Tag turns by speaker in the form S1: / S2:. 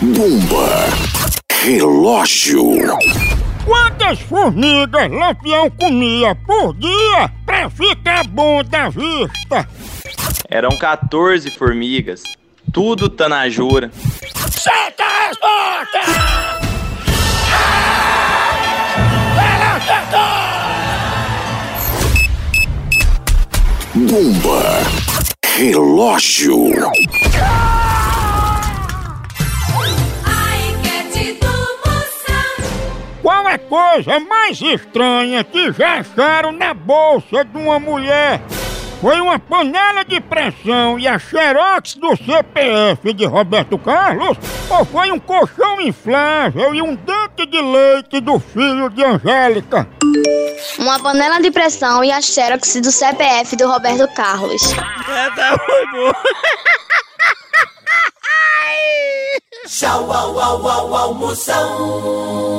S1: Bomba. Relógio.
S2: Quantas formigas Lampião comia por dia pra ficar bom da vista?
S3: Eram 14 formigas. Tudo tanajura.
S2: Certa resposta! Ela acertou!
S1: Bomba. Relógio.
S2: Qual é a coisa mais estranha que já acharam na bolsa de uma mulher? Foi uma panela de pressão e a xerox do CPF de Roberto Carlos? Ou foi um colchão inflável e um dente de leite do filho de Angélica?
S4: Uma panela de pressão e a xerox do CPF do Roberto Carlos.
S5: Tchau, au, au, au, au, Moção.